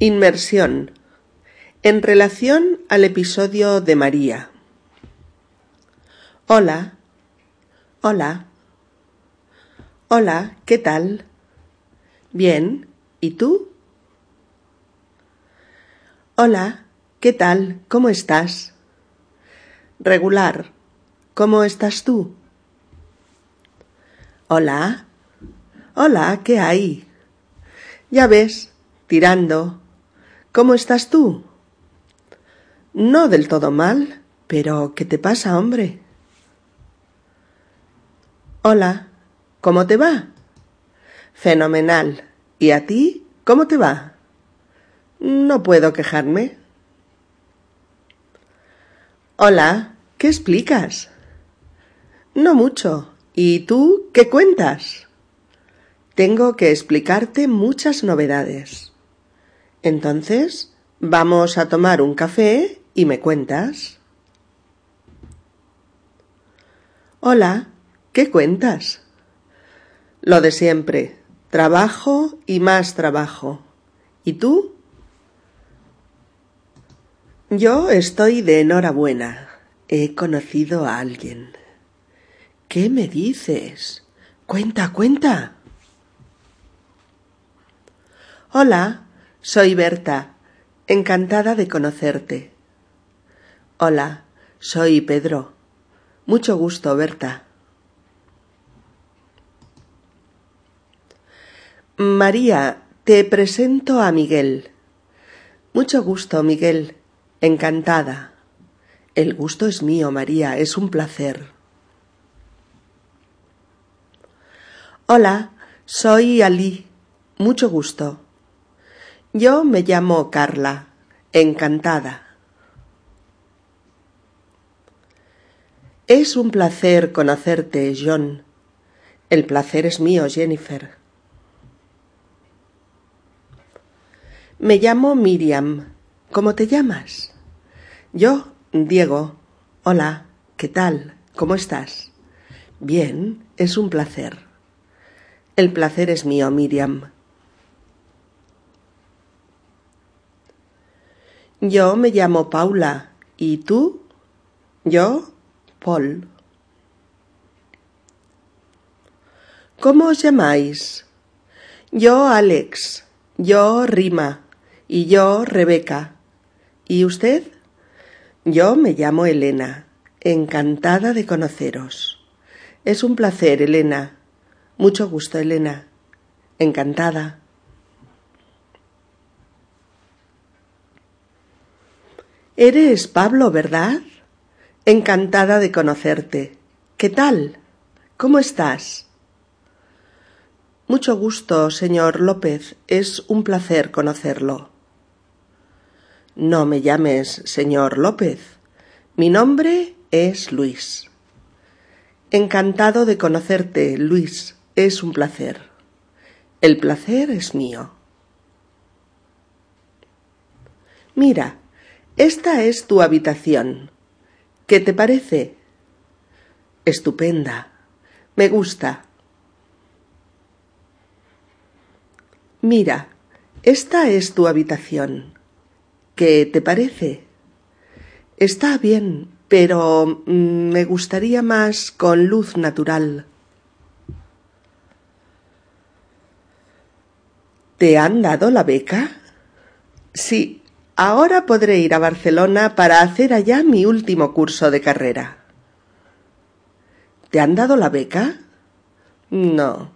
Inmersión. En relación al episodio de María. Hola. Hola. Hola, ¿qué tal? Bien, ¿y tú? Hola, ¿qué tal? ¿Cómo estás? Regular. ¿Cómo estás tú? Hola. Hola, ¿qué hay? Ya ves, tirando. ¿Cómo estás tú? No del todo mal, pero ¿qué te pasa, hombre? Hola, ¿cómo te va? Fenomenal. ¿Y a ti? ¿Cómo te va? No puedo quejarme. Hola, ¿qué explicas? No mucho. ¿Y tú qué cuentas? Tengo que explicarte muchas novedades. Entonces, vamos a tomar un café y me cuentas. Hola, ¿qué cuentas? Lo de siempre, trabajo y más trabajo. ¿Y tú? Yo estoy de enhorabuena. He conocido a alguien. ¿Qué me dices? Cuenta, cuenta. Hola, soy Berta. Encantada de conocerte. Hola, soy Pedro. Mucho gusto, Berta. María, te presento a Miguel. Mucho gusto, Miguel. Encantada. El gusto es mío, María. Es un placer. Hola, soy Ali. Mucho gusto. Yo me llamo Carla. Encantada. Es un placer conocerte, John. El placer es mío, Jennifer. Me llamo Miriam. ¿Cómo te llamas? Yo, Diego. Hola, ¿qué tal? ¿Cómo estás? Bien, es un placer. El placer es mío, Miriam. Yo me llamo Paula. ¿Y tú? Yo, Paul. ¿Cómo os llamáis? Yo, Alex. Yo, Rima. Y yo, Rebeca. ¿Y usted? Yo me llamo Elena. Encantada de conoceros. Es un placer, Elena. Mucho gusto, Elena. Encantada. Eres Pablo, ¿verdad? Encantada de conocerte. ¿Qué tal? ¿Cómo estás? Mucho gusto, señor López. Es un placer conocerlo. No me llames señor López. Mi nombre es Luis. Encantado de conocerte, Luis. Es un placer. El placer es mío. Mira, esta es tu habitación. ¿Qué te parece? Estupenda. Me gusta. Mira, esta es tu habitación. ¿Qué te parece? Está bien, pero mm, me gustaría más con luz natural. ¿Te han dado la beca? Sí, Ahora podré ir a Barcelona para hacer allá mi último curso de carrera. ¿Te han dado la beca? No,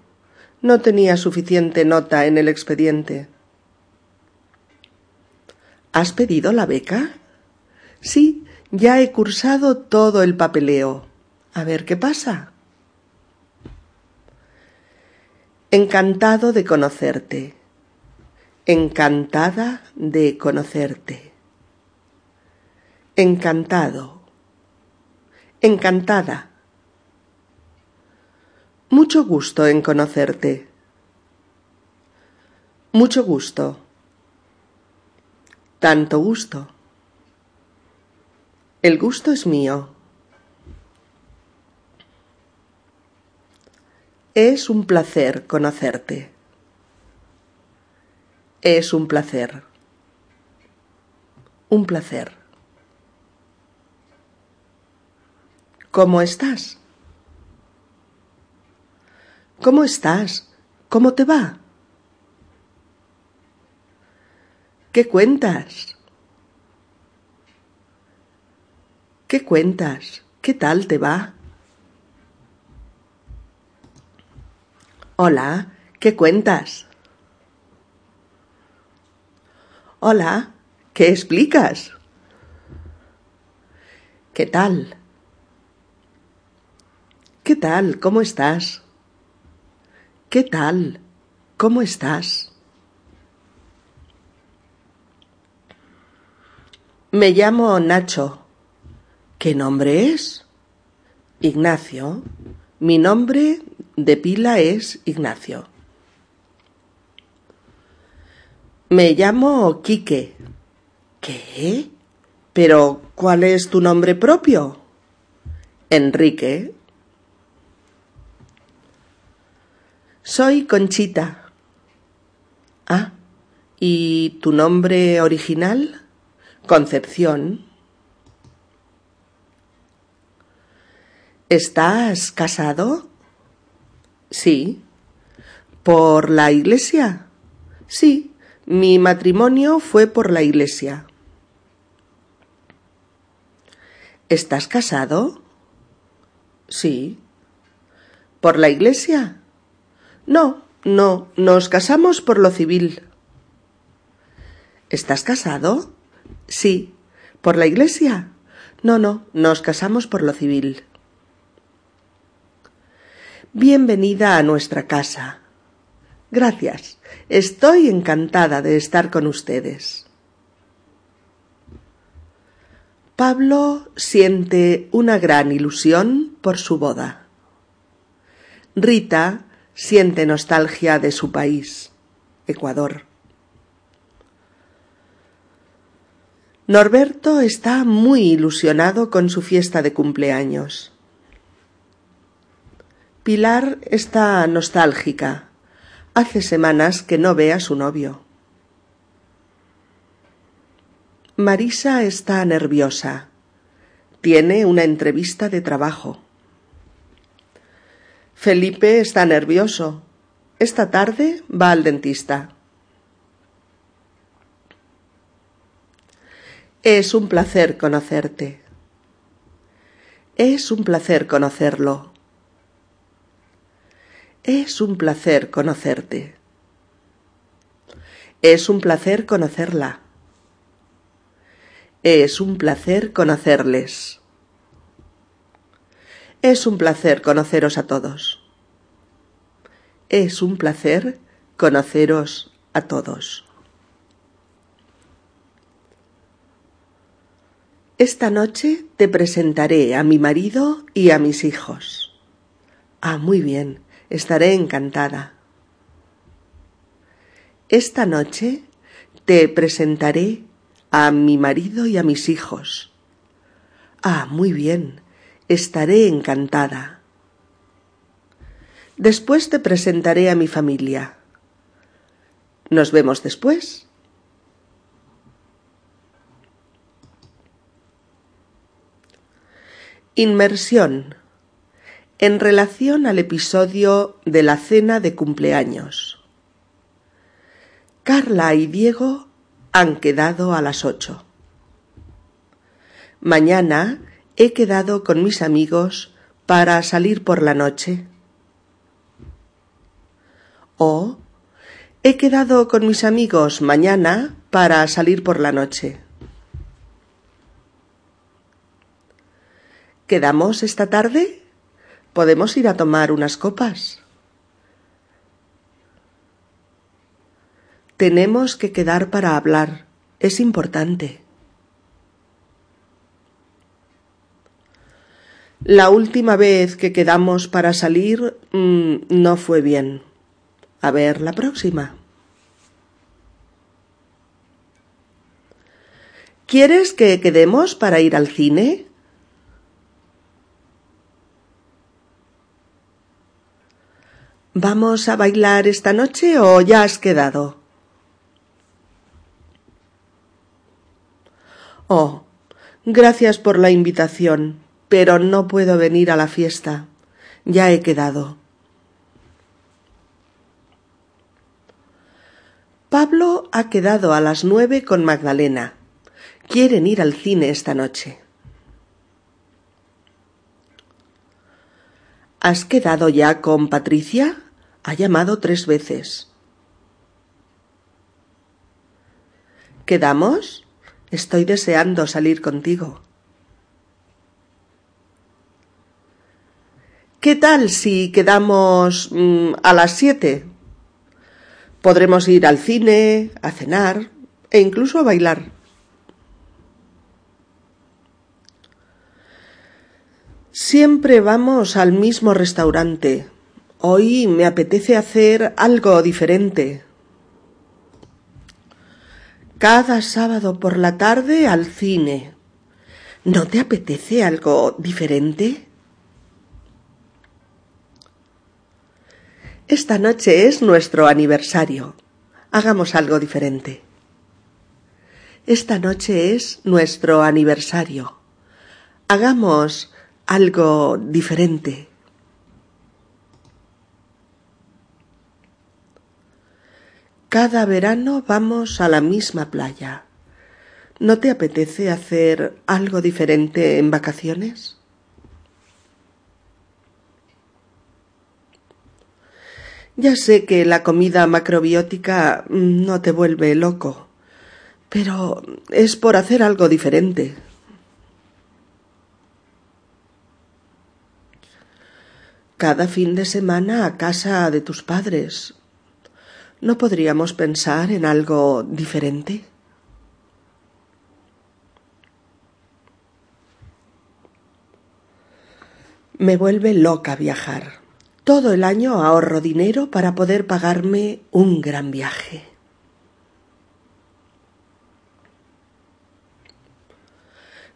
no tenía suficiente nota en el expediente. ¿Has pedido la beca? Sí, ya he cursado todo el papeleo. A ver qué pasa. Encantado de conocerte encantada de conocerte. Encantado. Encantada. Mucho gusto en conocerte. Mucho gusto. Tanto gusto. El gusto es mío. Es un placer conocerte. Es un placer. un placer. ¿Cómo estás? ¿Cómo estás? ¿Cómo te va? ¿Qué cuentas? ¿Qué cuentas? ¿Qué tal te va? Hola, ¿qué cuentas? Hola, ¿qué explicas? ¿Qué tal? ¿Qué tal? ¿Cómo estás? ¿Qué tal? ¿Cómo estás? Me llamo Nacho. ¿Qué nombre es? Ignacio. Mi nombre de pila es Ignacio. Me llamo Quique. ¿Qué? ¿Pero cuál es tu nombre propio? Enrique. Soy Conchita. Ah, ¿y tu nombre original? Concepción. ¿Estás casado? Sí. ¿Por la iglesia? Sí. Mi matrimonio fue por la iglesia. ¿Estás casado? Sí. ¿Por la iglesia? No, no, nos casamos por lo civil. ¿Estás casado? Sí. ¿Por la iglesia? No, no, nos casamos por lo civil. Bienvenida a nuestra casa. Gracias. Estoy encantada de estar con ustedes. Pablo siente una gran ilusión por su boda. Rita siente nostalgia de su país, Ecuador. Norberto está muy ilusionado con su fiesta de cumpleaños. Pilar está nostálgica Hace semanas que no ve a su novio. Marisa está nerviosa. Tiene una entrevista de trabajo. Felipe está nervioso. Esta tarde va al dentista. Es un placer conocerte. Es un placer conocerlo. Es un placer conocerte. Es un placer conocerla. Es un placer conocerles. Es un placer conoceros a todos. Es un placer conoceros a todos. Esta noche te presentaré a mi marido y a mis hijos. Ah, muy bien estaré encantada. Esta noche te presentaré a mi marido y a mis hijos. Ah, muy bien, estaré encantada. Después te presentaré a mi familia. Nos vemos después. Inmersión en relación al episodio de la cena de cumpleaños. Carla y Diego han quedado a las ocho. Mañana he quedado con mis amigos para salir por la noche. O he quedado con mis amigos mañana para salir por la noche. ¿Quedamos esta tarde? ¿Podemos ir a tomar unas copas? Tenemos que quedar para hablar. Es importante. La última vez que quedamos para salir mmm, no fue bien. A ver la próxima. ¿Quieres que quedemos para ir al cine? ¿Vamos a bailar esta noche o ya has quedado? Oh, gracias por la invitación, pero no puedo venir a la fiesta. Ya he quedado. Pablo ha quedado a las nueve con Magdalena. Quieren ir al cine esta noche. ¿Has quedado ya con Patricia? Ha llamado tres veces. ¿Quedamos? Estoy deseando salir contigo. ¿Qué tal si quedamos mm, a las siete? Podremos ir al cine, a cenar e incluso a bailar. Siempre vamos al mismo restaurante. Hoy me apetece hacer algo diferente. Cada sábado por la tarde al cine. ¿No te apetece algo diferente? Esta noche es nuestro aniversario. Hagamos algo diferente. Esta noche es nuestro aniversario. Hagamos algo diferente. Cada verano vamos a la misma playa. ¿No te apetece hacer algo diferente en vacaciones? Ya sé que la comida macrobiótica no te vuelve loco, pero es por hacer algo diferente. Cada fin de semana a casa de tus padres. ¿No podríamos pensar en algo diferente? Me vuelve loca viajar. Todo el año ahorro dinero para poder pagarme un gran viaje.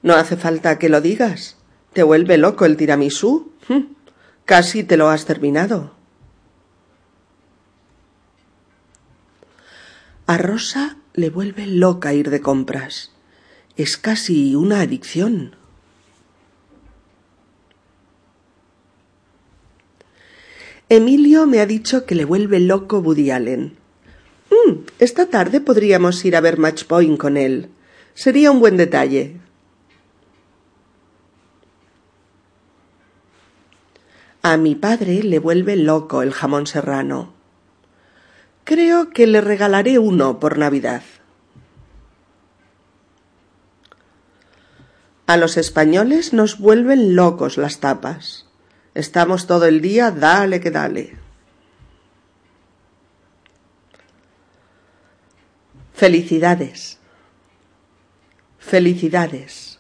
No hace falta que lo digas. ¿Te vuelve loco el tiramisú? Hm, casi te lo has terminado. A Rosa le vuelve loca ir de compras. Es casi una adicción. Emilio me ha dicho que le vuelve loco Woody Allen. Mm, esta tarde podríamos ir a ver Match Point con él. Sería un buen detalle. A mi padre le vuelve loco el jamón serrano. Creo que le regalaré uno por Navidad. A los españoles nos vuelven locos las tapas. Estamos todo el día, dale que dale. Felicidades. Felicidades.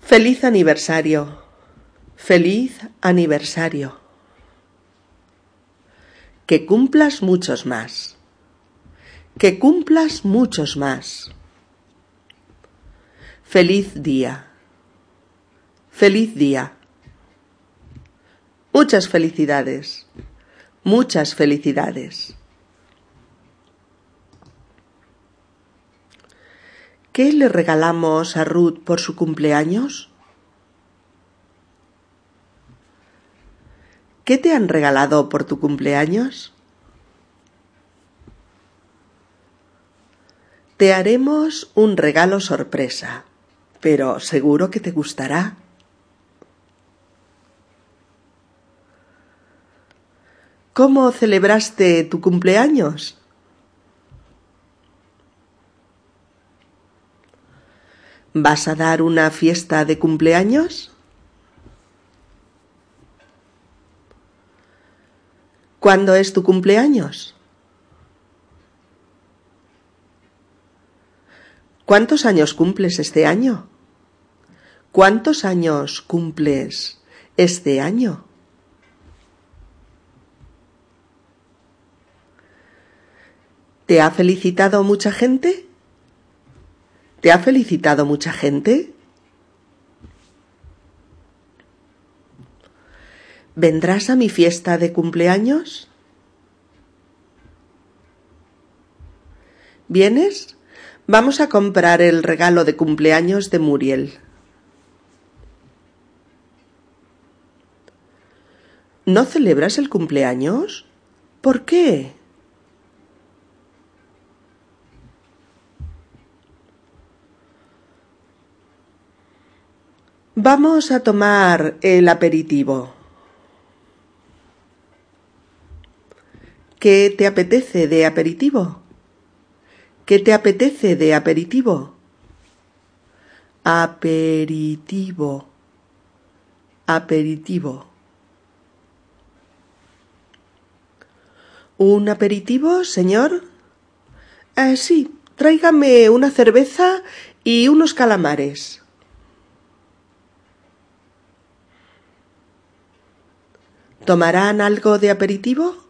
Feliz aniversario. Feliz aniversario. Que cumplas muchos más. Que cumplas muchos más. Feliz día. Feliz día. Muchas felicidades. Muchas felicidades. ¿Qué le regalamos a Ruth por su cumpleaños? ¿Qué te han regalado por tu cumpleaños? Te haremos un regalo sorpresa, pero seguro que te gustará. ¿Cómo celebraste tu cumpleaños? ¿Vas a dar una fiesta de cumpleaños? ¿Cuándo es tu cumpleaños? ¿Cuántos años cumples este año? ¿Cuántos años cumples este año? ¿Te ha felicitado mucha gente? ¿Te ha felicitado mucha gente? ¿Vendrás a mi fiesta de cumpleaños? ¿Vienes? Vamos a comprar el regalo de cumpleaños de Muriel. ¿No celebras el cumpleaños? ¿Por qué? Vamos a tomar el aperitivo. ¿Qué te apetece de aperitivo? ¿Qué te apetece de aperitivo? Aperitivo. Aperitivo. ¿Un aperitivo, señor? Eh, sí, tráigame una cerveza y unos calamares. ¿Tomarán algo de aperitivo?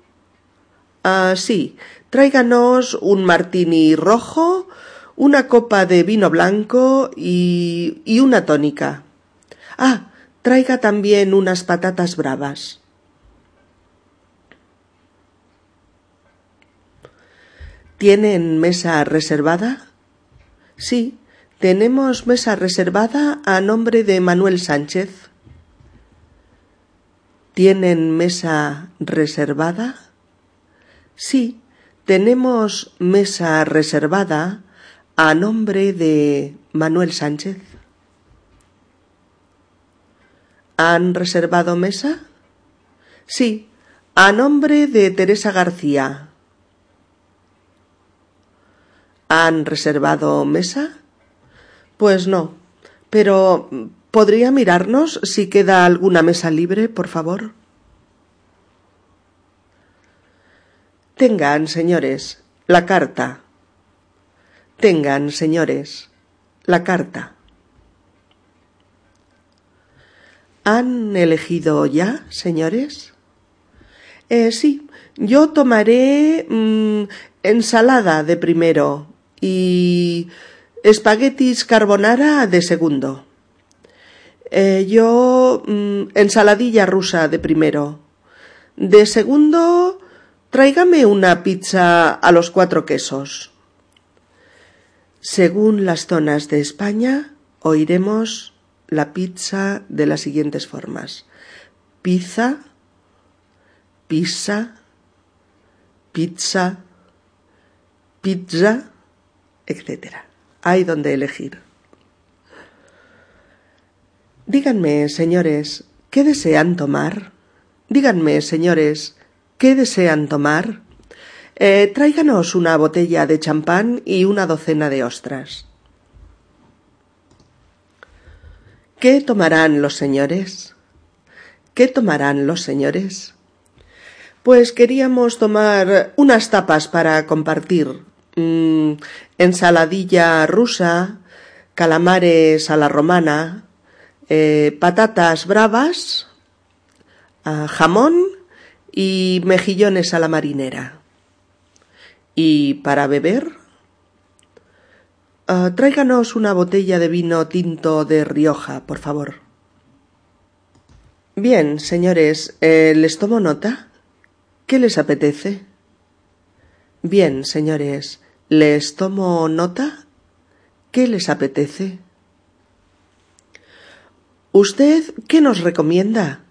Ah, sí, tráiganos un martini rojo, una copa de vino blanco y, y una tónica. Ah, traiga también unas patatas bravas. ¿Tienen mesa reservada? Sí, tenemos mesa reservada a nombre de Manuel Sánchez. ¿Tienen mesa reservada? Sí, tenemos mesa reservada a nombre de Manuel Sánchez. ¿Han reservado mesa? Sí, a nombre de Teresa García. ¿Han reservado mesa? Pues no, pero ¿podría mirarnos si queda alguna mesa libre, por favor? Tengan, señores, la carta. Tengan, señores, la carta. ¿Han elegido ya, señores? Eh, sí, yo tomaré mm, ensalada de primero y espaguetis carbonara de segundo. Eh, yo mm, ensaladilla rusa de primero. De segundo Tráigame una pizza a los cuatro quesos. Según las zonas de España, oiremos la pizza de las siguientes formas. Pizza, pizza, pizza, pizza, etc. Hay donde elegir. Díganme, señores, ¿qué desean tomar? Díganme, señores, ¿Qué desean tomar? Eh, tráiganos una botella de champán y una docena de ostras. ¿Qué tomarán los señores? ¿Qué tomarán los señores? Pues queríamos tomar unas tapas para compartir. Mm, ensaladilla rusa, calamares a la romana, eh, patatas bravas, ah, jamón y mejillones a la marinera. ¿Y para beber? Ah, tráiganos una botella de vino tinto de Rioja, por favor. Bien, señores, eh, ¿les tomo nota? ¿Qué les apetece? Bien, señores, ¿les tomo nota? ¿Qué les apetece? ¿Usted qué nos recomienda?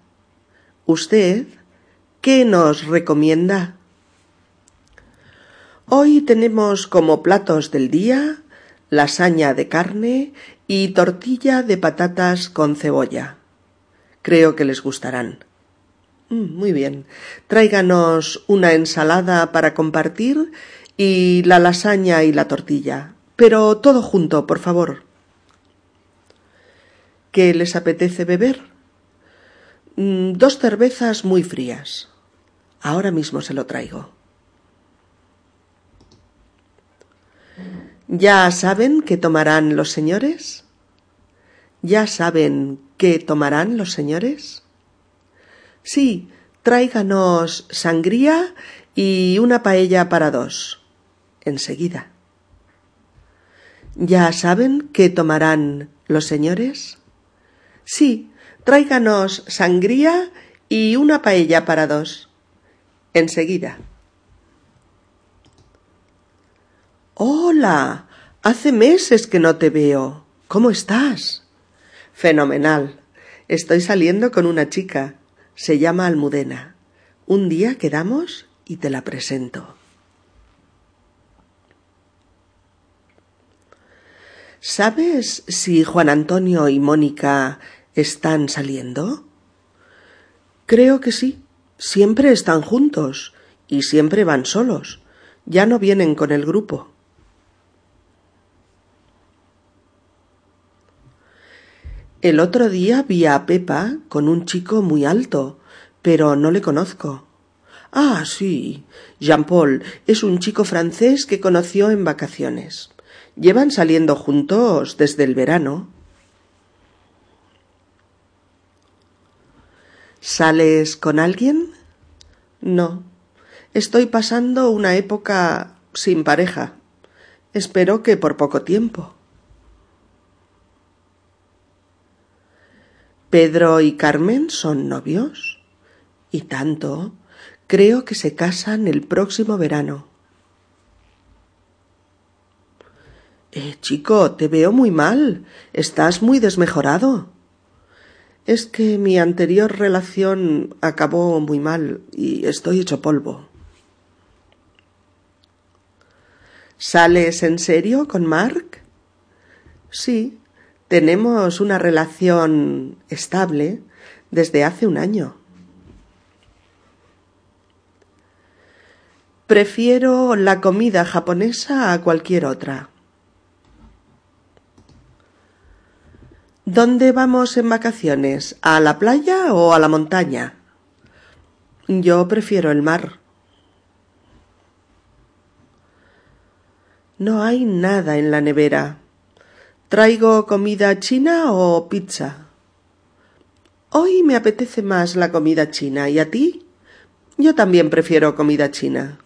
¿Usted ¿Qué nos recomienda? Hoy tenemos como platos del día lasaña de carne y tortilla de patatas con cebolla. Creo que les gustarán. Mm, muy bien. Tráiganos una ensalada para compartir y la lasaña y la tortilla. Pero todo junto, por favor. ¿Qué les apetece beber? Mm, dos cervezas muy frías. Ahora mismo se lo traigo. ¿Ya saben qué tomarán los señores? ¿Ya saben qué tomarán los señores? Sí, tráiganos sangría y una paella para dos. Enseguida. ¿Ya saben qué tomarán los señores? Sí, tráiganos sangría y una paella para dos enseguida. Hola. Hace meses que no te veo. ¿Cómo estás? Fenomenal. Estoy saliendo con una chica. Se llama Almudena. Un día quedamos y te la presento. ¿Sabes si Juan Antonio y Mónica están saliendo? Creo que sí. Siempre están juntos y siempre van solos. Ya no vienen con el grupo. El otro día vi a Pepa con un chico muy alto, pero no le conozco. Ah, sí. Jean Paul es un chico francés que conoció en vacaciones. Llevan saliendo juntos desde el verano. ¿Sales con alguien? No. Estoy pasando una época sin pareja. Espero que por poco tiempo. ¿Pedro y Carmen son novios? Y tanto. Creo que se casan el próximo verano. Eh, chico, te veo muy mal. Estás muy desmejorado. Es que mi anterior relación acabó muy mal y estoy hecho polvo. ¿Sales en serio con Mark? Sí, tenemos una relación estable desde hace un año. Prefiero la comida japonesa a cualquier otra. ¿Dónde vamos en vacaciones? ¿A la playa o a la montaña? Yo prefiero el mar. No hay nada en la nevera. ¿Traigo comida china o pizza? Hoy me apetece más la comida china. ¿Y a ti? Yo también prefiero comida china.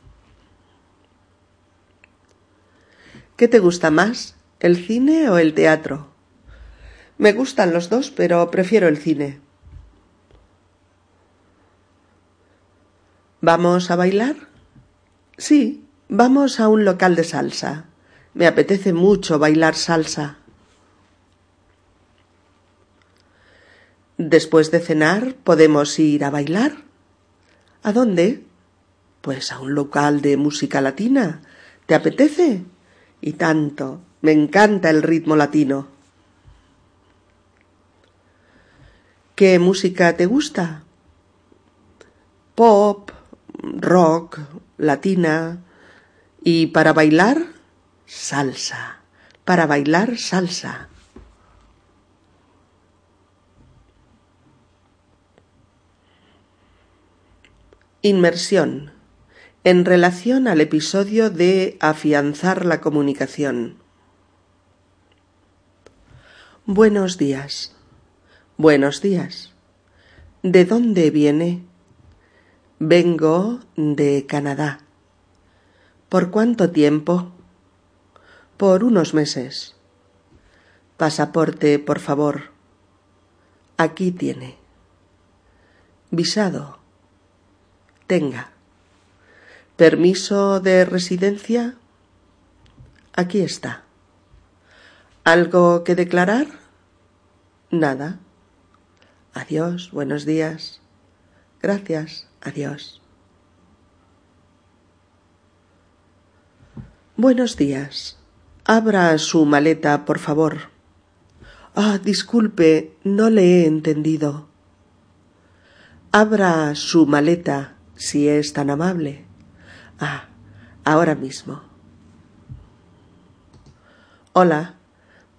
¿Qué te gusta más, el cine o el teatro? Me gustan los dos, pero prefiero el cine. ¿Vamos a bailar? Sí, vamos a un local de salsa. Me apetece mucho bailar salsa. Después de cenar podemos ir a bailar. ¿A dónde? Pues a un local de música latina. ¿Te apetece? Y tanto. Me encanta el ritmo latino. ¿Qué música te gusta? Pop, rock, latina. ¿Y para bailar? Salsa. Para bailar salsa. Inmersión. En relación al episodio de afianzar la comunicación. Buenos días. Buenos días. ¿De dónde viene? Vengo de Canadá. ¿Por cuánto tiempo? Por unos meses. Pasaporte, por favor. Aquí tiene. Visado. Tenga. Permiso de residencia. Aquí está. ¿Algo que declarar? Nada. Adiós, buenos días. Gracias, adiós. Buenos días. Abra su maleta, por favor. Ah, disculpe, no le he entendido. Abra su maleta, si es tan amable. Ah, ahora mismo. Hola,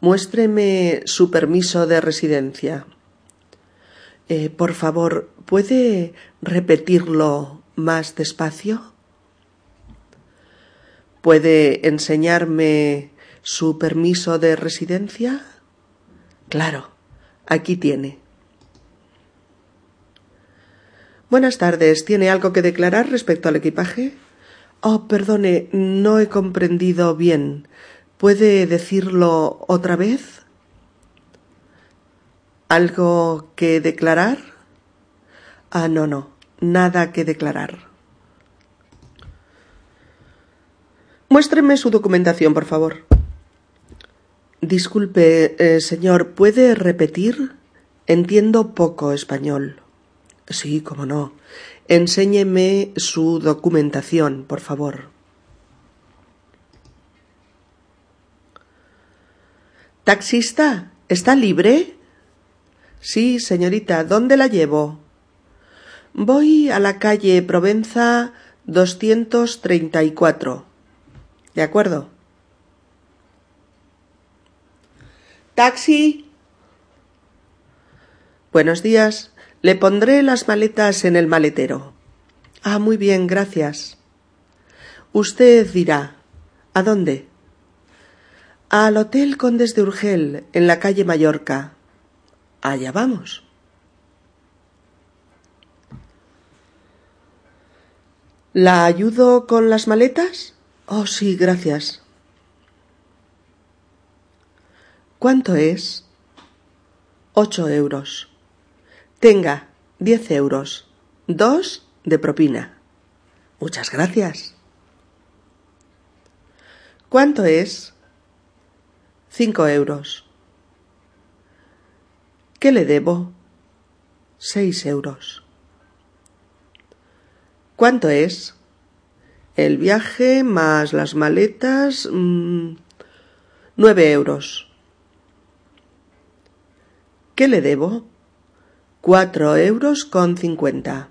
muéstreme su permiso de residencia. Eh, por favor, ¿puede repetirlo más despacio? ¿Puede enseñarme su permiso de residencia? Claro, aquí tiene. Buenas tardes. ¿Tiene algo que declarar respecto al equipaje? Oh, perdone, no he comprendido bien. ¿Puede decirlo otra vez? ¿Algo que declarar? Ah, no, no, nada que declarar. Muéstreme su documentación, por favor. Disculpe, eh, señor, ¿puede repetir? Entiendo poco español. Sí, cómo no. Enséñeme su documentación, por favor. Taxista, ¿está libre? Sí, señorita, ¿dónde la llevo? Voy a la calle Provenza 234. ¿De acuerdo? Taxi. Buenos días. Le pondré las maletas en el maletero. Ah, muy bien, gracias. Usted dirá. ¿A dónde? Al Hotel Condes de Urgel, en la calle Mallorca. Allá vamos. ¿La ayudo con las maletas? Oh, sí, gracias. ¿Cuánto es? Ocho euros. Tenga, diez euros. Dos de propina. Muchas gracias. ¿Cuánto es? Cinco euros. ¿Qué le debo? Seis euros. ¿Cuánto es? El viaje más las maletas. Mmm, nueve euros. ¿Qué le debo? Cuatro euros con cincuenta.